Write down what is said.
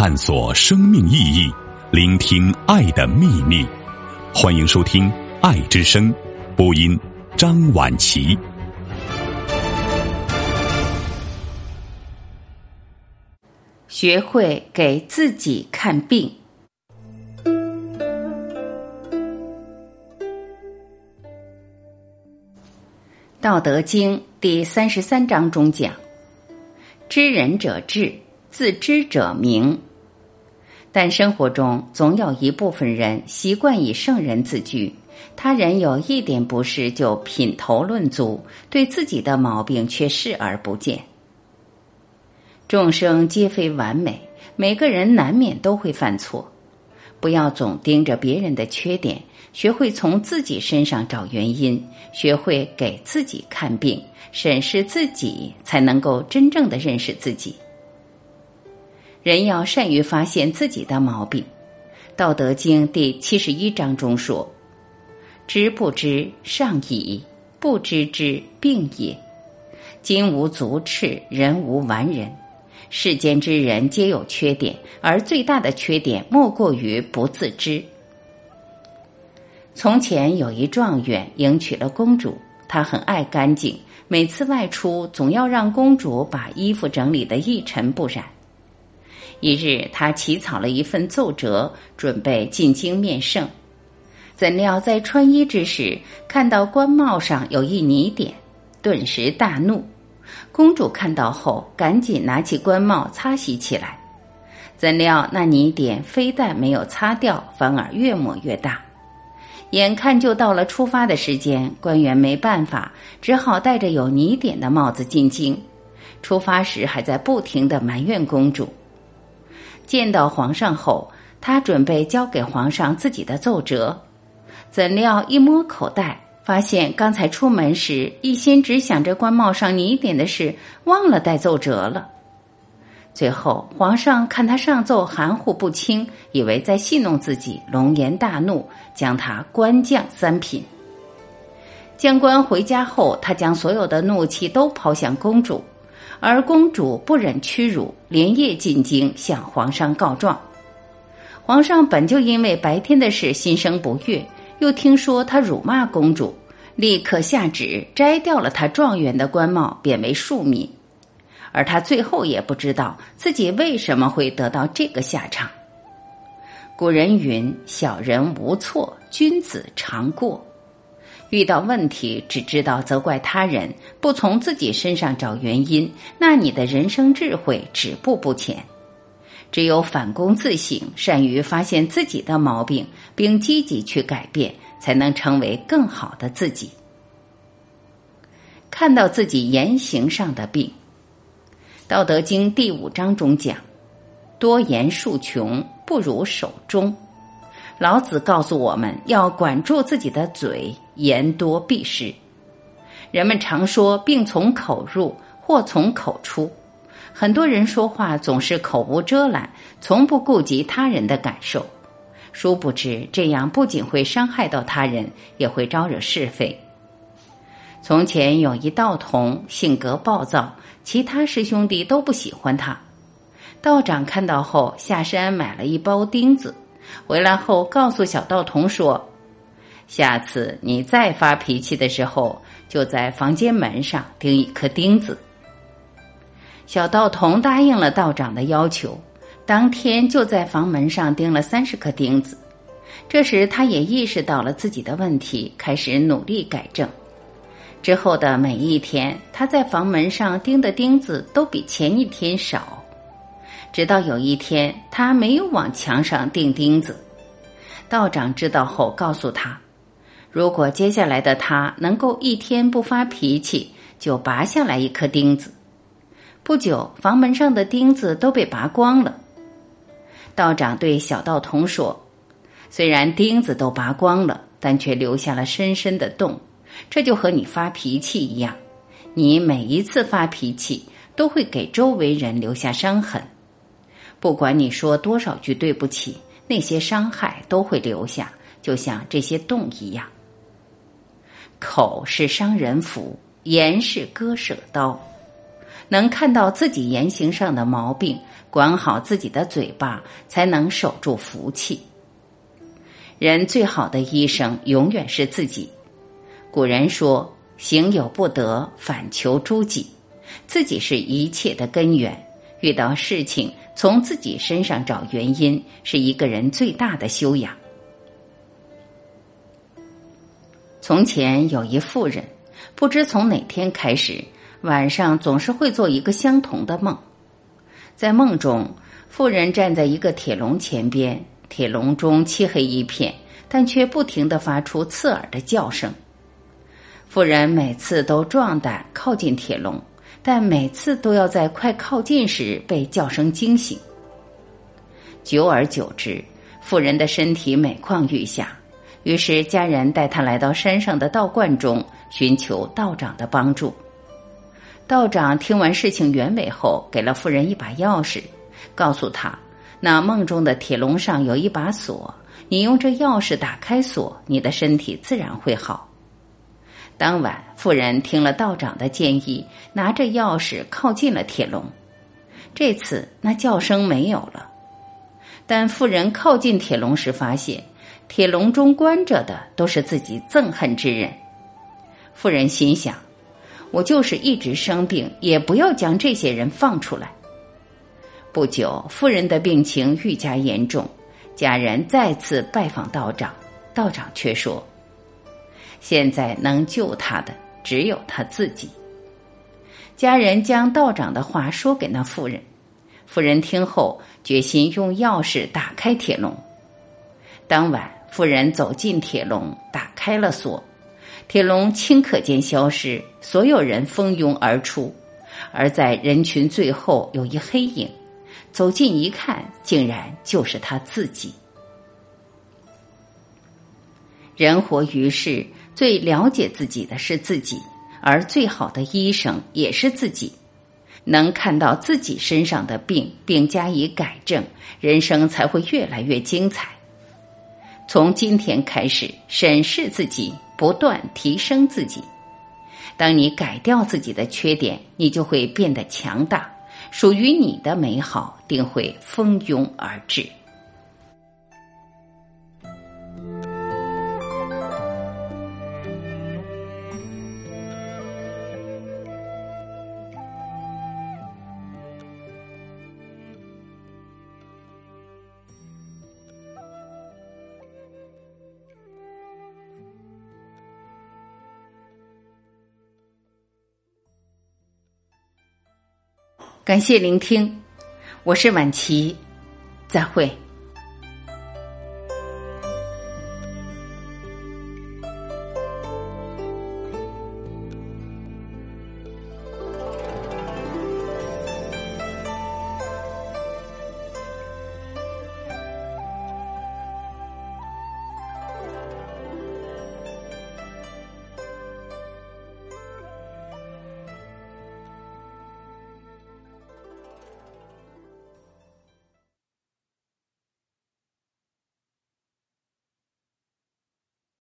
探索生命意义，聆听爱的秘密。欢迎收听《爱之声》，播音张婉琪。学会给自己看病。《道德经》第三十三章中讲：“知人者智，自知者明。”但生活中总有一部分人习惯以圣人自居，他人有一点不适就品头论足，对自己的毛病却视而不见。众生皆非完美，每个人难免都会犯错，不要总盯着别人的缺点。学会从自己身上找原因，学会给自己看病，审视自己，才能够真正的认识自己。人要善于发现自己的毛病，《道德经》第七十一章中说：“知不知，上矣；不知之，病也。金无足赤，人无完人。世间之人皆有缺点，而最大的缺点莫过于不自知。”从前有一状元迎娶了公主，他很爱干净，每次外出总要让公主把衣服整理得一尘不染。一日，他起草了一份奏折，准备进京面圣，怎料在穿衣之时看到官帽上有一泥点，顿时大怒。公主看到后，赶紧拿起官帽擦洗起来，怎料那泥点非但没有擦掉，反而越抹越大。眼看就到了出发的时间，官员没办法，只好戴着有泥点的帽子进京。出发时还在不停的埋怨公主。见到皇上后，他准备交给皇上自己的奏折，怎料一摸口袋，发现刚才出门时一心只想着官帽上泥点的事，忘了带奏折了。最后，皇上看他上奏含糊不清，以为在戏弄自己，龙颜大怒，将他官降三品。将官回家后，他将所有的怒气都抛向公主，而公主不忍屈辱，连夜进京向皇上告状。皇上本就因为白天的事心生不悦，又听说他辱骂公主，立刻下旨摘掉了他状元的官帽，贬为庶民。而他最后也不知道自己为什么会得到这个下场。古人云：“小人无错，君子常过。”遇到问题只知道责怪他人，不从自己身上找原因，那你的人生智慧止步不前。只有反躬自省，善于发现自己的毛病，并积极去改变，才能成为更好的自己。看到自己言行上的病。《道德经》第五章中讲：“多言数穷，不如守中。”老子告诉我们要管住自己的嘴，言多必失。人们常说“病从口入，祸从口出”，很多人说话总是口无遮拦，从不顾及他人的感受。殊不知，这样不仅会伤害到他人，也会招惹是非。从前有一道童，性格暴躁。其他师兄弟都不喜欢他，道长看到后下山买了一包钉子，回来后告诉小道童说：“下次你再发脾气的时候，就在房间门上钉一颗钉子。”小道童答应了道长的要求，当天就在房门上钉了三十颗钉子。这时，他也意识到了自己的问题，开始努力改正。之后的每一天，他在房门上钉的钉子都比前一天少。直到有一天，他没有往墙上钉钉子。道长知道后告诉他，如果接下来的他能够一天不发脾气，就拔下来一颗钉子。不久，房门上的钉子都被拔光了。道长对小道童说：“虽然钉子都拔光了，但却留下了深深的洞。”这就和你发脾气一样，你每一次发脾气都会给周围人留下伤痕。不管你说多少句对不起，那些伤害都会留下，就像这些洞一样。口是伤人斧，言是割舍刀。能看到自己言行上的毛病，管好自己的嘴巴，才能守住福气。人最好的医生永远是自己。古人说：“行有不得，反求诸己。”自己是一切的根源。遇到事情，从自己身上找原因，是一个人最大的修养。从前有一妇人，不知从哪天开始，晚上总是会做一个相同的梦。在梦中，妇人站在一个铁笼前边，铁笼中漆黑一片，但却不停的发出刺耳的叫声。妇人每次都壮胆靠近铁笼。但每次都要在快靠近时被叫声惊醒。久而久之，妇人的身体每况愈下。于是家人带她来到山上的道观中，寻求道长的帮助。道长听完事情原委后，给了妇人一把钥匙，告诉她：那梦中的铁笼上有一把锁，你用这钥匙打开锁，你的身体自然会好。当晚，妇人听了道长的建议，拿着钥匙靠近了铁笼。这次，那叫声没有了。但妇人靠近铁笼时，发现铁笼中关着的都是自己憎恨之人。妇人心想：“我就是一直生病，也不要将这些人放出来。”不久，妇人的病情愈加严重，家人再次拜访道长，道长却说。现在能救他的只有他自己。家人将道长的话说给那妇人，妇人听后决心用钥匙打开铁笼。当晚，妇人走进铁笼，打开了锁，铁笼顷刻间消失，所有人蜂拥而出，而在人群最后有一黑影，走近一看，竟然就是他自己。人活于世。最了解自己的是自己，而最好的医生也是自己。能看到自己身上的病，并加以改正，人生才会越来越精彩。从今天开始，审视自己，不断提升自己。当你改掉自己的缺点，你就会变得强大，属于你的美好定会蜂拥而至。感谢聆听，我是晚琪，再会。